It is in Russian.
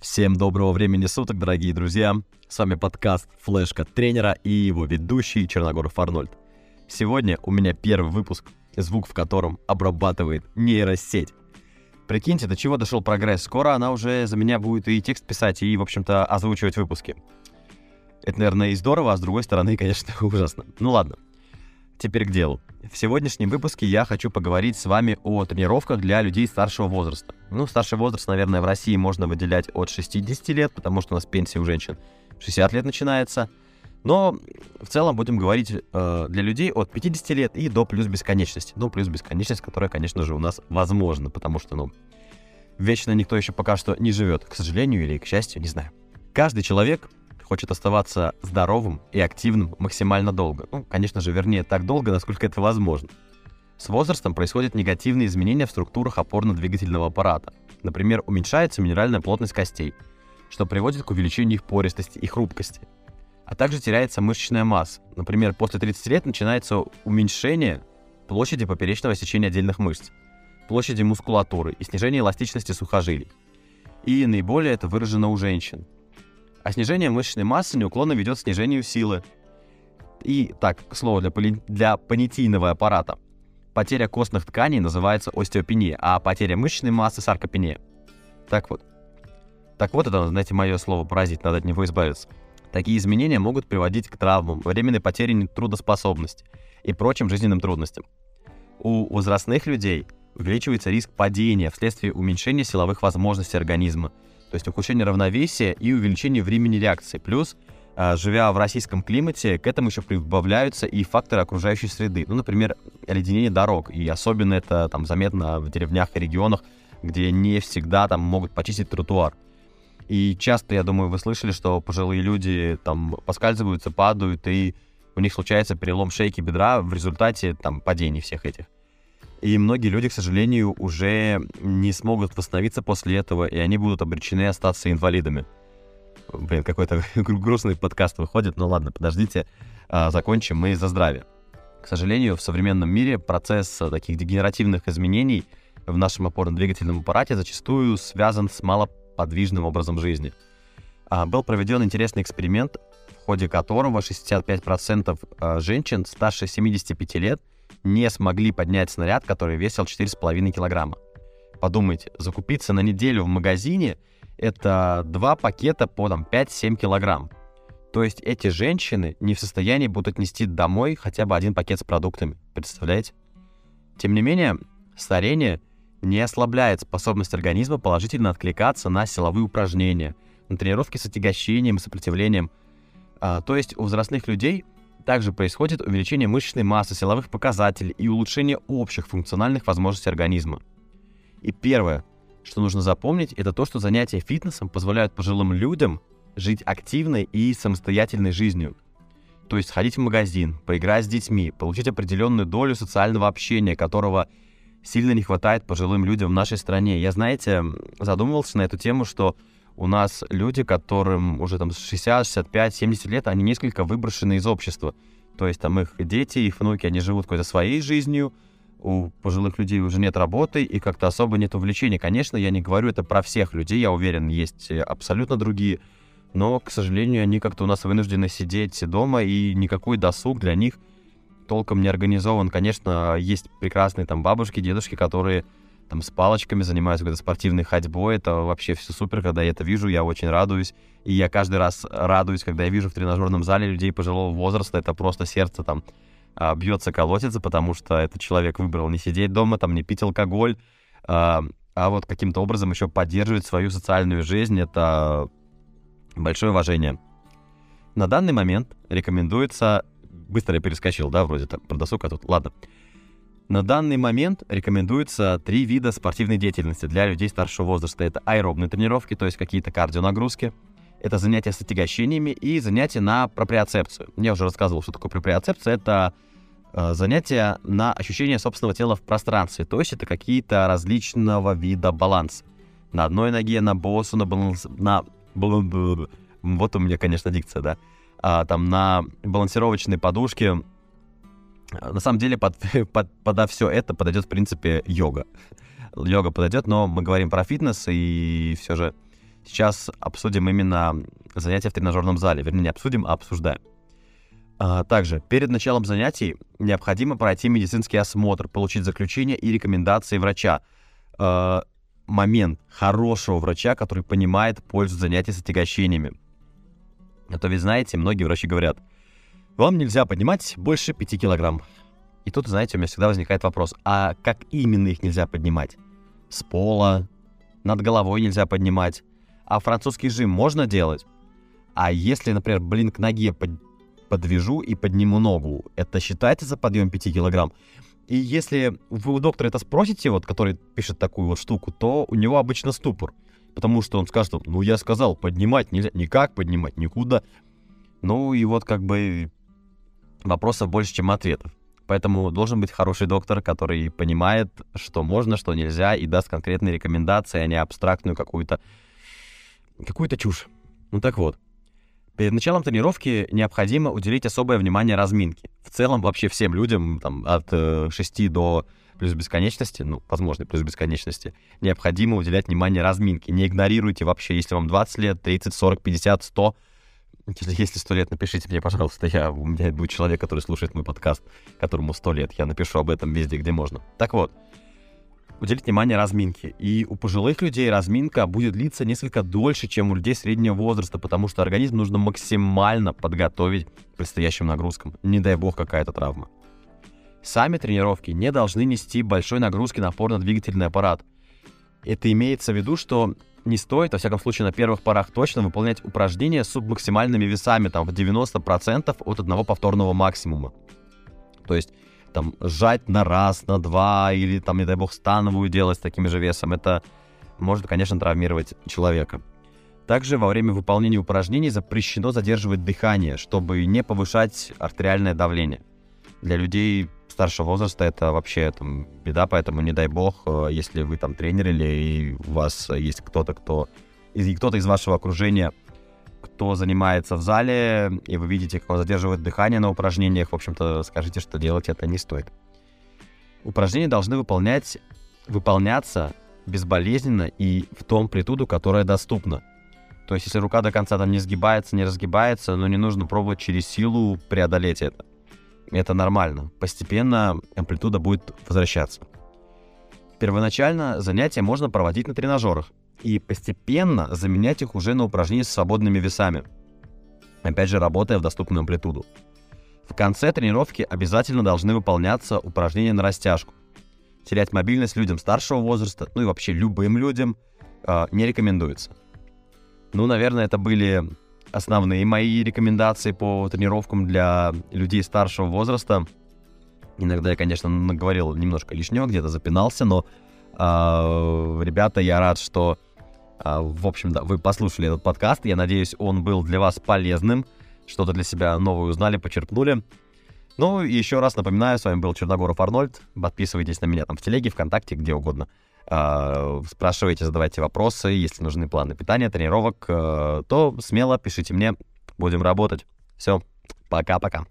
Всем доброго времени суток, дорогие друзья. С вами подкаст «Флешка тренера» и его ведущий Черногоров Арнольд. Сегодня у меня первый выпуск, звук в котором обрабатывает нейросеть. Прикиньте, до чего дошел прогресс. Скоро она уже за меня будет и текст писать, и, в общем-то, озвучивать выпуски. Это, наверное, и здорово, а с другой стороны, конечно, ужасно. Ну ладно. Теперь к делу. В сегодняшнем выпуске я хочу поговорить с вами о тренировках для людей старшего возраста. Ну, старший возраст, наверное, в России можно выделять от 60 лет, потому что у нас пенсия у женщин 60 лет начинается. Но в целом будем говорить э, для людей от 50 лет и до плюс бесконечности. Ну, плюс бесконечность, которая, конечно же, у нас возможна, потому что, ну, вечно никто еще пока что не живет, к сожалению или к счастью, не знаю. Каждый человек хочет оставаться здоровым и активным максимально долго. Ну, конечно же, вернее, так долго, насколько это возможно. С возрастом происходят негативные изменения в структурах опорно-двигательного аппарата. Например, уменьшается минеральная плотность костей, что приводит к увеличению их пористости и хрупкости. А также теряется мышечная масса. Например, после 30 лет начинается уменьшение площади поперечного сечения отдельных мышц, площади мускулатуры и снижение эластичности сухожилий. И наиболее это выражено у женщин. А снижение мышечной массы неуклонно ведет к снижению силы. И так, к слову, для, поли... для понятийного аппарата. Потеря костных тканей называется остеопения, а потеря мышечной массы – саркопения. Так вот. Так вот, это, знаете, мое слово «паразит», надо от него избавиться. Такие изменения могут приводить к травмам, временной потере трудоспособности и прочим жизненным трудностям. У возрастных людей увеличивается риск падения вследствие уменьшения силовых возможностей организма – то есть ухудшение равновесия и увеличение времени реакции. Плюс, а, живя в российском климате, к этому еще прибавляются и факторы окружающей среды. Ну, например, оледенение дорог. И особенно это там заметно в деревнях и регионах, где не всегда там могут почистить тротуар. И часто, я думаю, вы слышали, что пожилые люди там поскальзываются, падают, и у них случается перелом шейки бедра в результате там падений всех этих. И многие люди, к сожалению, уже не смогут восстановиться после этого, и они будут обречены остаться инвалидами. Блин, какой-то грустный подкаст выходит, ну ладно, подождите, а, закончим мы за здравие. К сожалению, в современном мире процесс таких дегенеративных изменений в нашем опорно-двигательном аппарате зачастую связан с малоподвижным образом жизни. А, был проведен интересный эксперимент, в ходе которого 65% а, женщин старше 75 лет не смогли поднять снаряд, который весил 4,5 килограмма. Подумайте, закупиться на неделю в магазине — это два пакета по там, 5-7 килограмм. То есть эти женщины не в состоянии будут нести домой хотя бы один пакет с продуктами. Представляете? Тем не менее, старение не ослабляет способность организма положительно откликаться на силовые упражнения, на тренировки с отягощением и сопротивлением. А, то есть у взрослых людей также происходит увеличение мышечной массы, силовых показателей и улучшение общих функциональных возможностей организма. И первое, что нужно запомнить, это то, что занятия фитнесом позволяют пожилым людям жить активной и самостоятельной жизнью. То есть ходить в магазин, поиграть с детьми, получить определенную долю социального общения, которого сильно не хватает пожилым людям в нашей стране. Я, знаете, задумывался на эту тему, что у нас люди, которым уже там 60, 65, 70 лет, они несколько выброшены из общества. То есть там их дети, их внуки, они живут какой-то своей жизнью, у пожилых людей уже нет работы и как-то особо нет увлечений. Конечно, я не говорю это про всех людей, я уверен, есть абсолютно другие, но, к сожалению, они как-то у нас вынуждены сидеть дома, и никакой досуг для них толком не организован. Конечно, есть прекрасные там бабушки, дедушки, которые там с палочками занимаюсь какой-то спортивной ходьбой. Это вообще все супер, когда я это вижу, я очень радуюсь. И я каждый раз радуюсь, когда я вижу в тренажерном зале людей пожилого возраста. Это просто сердце там а, бьется, колотится, потому что этот человек выбрал не сидеть дома, там не пить алкоголь, а, а вот каким-то образом еще поддерживать свою социальную жизнь. Это большое уважение. На данный момент рекомендуется... Быстро я перескочил, да, вроде так, про досуг, а тут... Ладно. На данный момент рекомендуется три вида спортивной деятельности для людей старшего возраста. Это аэробные тренировки, то есть какие-то кардионагрузки, это занятия с отягощениями и занятия на проприоцепцию. Я уже рассказывал, что такое проприоцепция. Это э, занятия на ощущение собственного тела в пространстве, то есть это какие-то различного вида баланс. На одной ноге, на боссу, на баланс... На... Вот у меня, конечно, дикция, да. А, там на балансировочной подушке на самом деле под, под, подо все это подойдет, в принципе, йога. Йога подойдет, но мы говорим про фитнес, и все же Сейчас обсудим именно занятия в тренажерном зале. Вернее, не обсудим, а обсуждаем. А, также, перед началом занятий необходимо пройти медицинский осмотр, получить заключение и рекомендации врача. А, момент хорошего врача, который понимает пользу занятий с отягощениями. А то ведь знаете, многие врачи говорят, вам нельзя поднимать больше 5 килограмм. И тут, знаете, у меня всегда возникает вопрос, а как именно их нельзя поднимать? С пола, над головой нельзя поднимать. А французский жим можно делать? А если, например, блин, к ноге под подвяжу и подниму ногу. Это считается за подъем 5 килограмм? И если вы у доктора это спросите, вот, который пишет такую вот штуку, то у него обычно ступор. Потому что он скажет, ну, я сказал, поднимать нельзя, никак поднимать, никуда. Ну, и вот как бы вопросов больше, чем ответов. Поэтому должен быть хороший доктор, который понимает, что можно, что нельзя, и даст конкретные рекомендации, а не абстрактную какую-то какую-то чушь. Ну так вот, Перед началом тренировки необходимо уделить особое внимание разминке. В целом вообще всем людям там, от э, 6 до плюс бесконечности, ну, возможно, плюс бесконечности, необходимо уделять внимание разминке. Не игнорируйте вообще, если вам 20 лет, 30, 40, 50, 100, если, 100 лет, напишите мне, пожалуйста, я, у меня будет человек, который слушает мой подкаст, которому 100 лет, я напишу об этом везде, где можно. Так вот, уделить внимание разминке. И у пожилых людей разминка будет длиться несколько дольше, чем у людей среднего возраста, потому что организм нужно максимально подготовить к предстоящим нагрузкам. Не дай бог какая-то травма. Сами тренировки не должны нести большой нагрузки на опорно-двигательный аппарат. Это имеется в виду, что не стоит, во всяком случае, на первых порах точно выполнять упражнения с субмаксимальными весами, там, в 90% от одного повторного максимума. То есть там сжать на раз, на два, или там, не дай бог, становую делать с таким же весом, это может, конечно, травмировать человека. Также во время выполнения упражнений запрещено задерживать дыхание, чтобы не повышать артериальное давление. Для людей старшего возраста это вообще там, беда, поэтому не дай бог, э, если вы там тренер или у вас есть кто-то, кто, кто-то из вашего окружения кто занимается в зале, и вы видите, как он задерживает дыхание на упражнениях, в общем-то, скажите, что делать это не стоит. Упражнения должны выполнять, выполняться безболезненно и в том амплитуду, которая доступна. То есть, если рука до конца там не сгибается, не разгибается, но не нужно пробовать через силу преодолеть это. Это нормально. Постепенно амплитуда будет возвращаться. Первоначально занятия можно проводить на тренажерах, и постепенно заменять их уже на упражнения с свободными весами. Опять же, работая в доступную амплитуду. В конце тренировки обязательно должны выполняться упражнения на растяжку. Терять мобильность людям старшего возраста, ну и вообще любым людям, э, не рекомендуется. Ну, наверное, это были основные мои рекомендации по тренировкам для людей старшего возраста. Иногда я, конечно, наговорил немножко лишнего, где-то запинался, но э, ребята, я рад, что а, в общем, да, вы послушали этот подкаст. Я надеюсь, он был для вас полезным. Что-то для себя новое узнали, почерпнули. Ну, и еще раз напоминаю, с вами был Черногоров Арнольд. Подписывайтесь на меня там в телеге, ВКонтакте, где угодно. А, спрашивайте, задавайте вопросы. Если нужны планы питания, тренировок, э, то смело пишите мне. Будем работать. Все, пока-пока.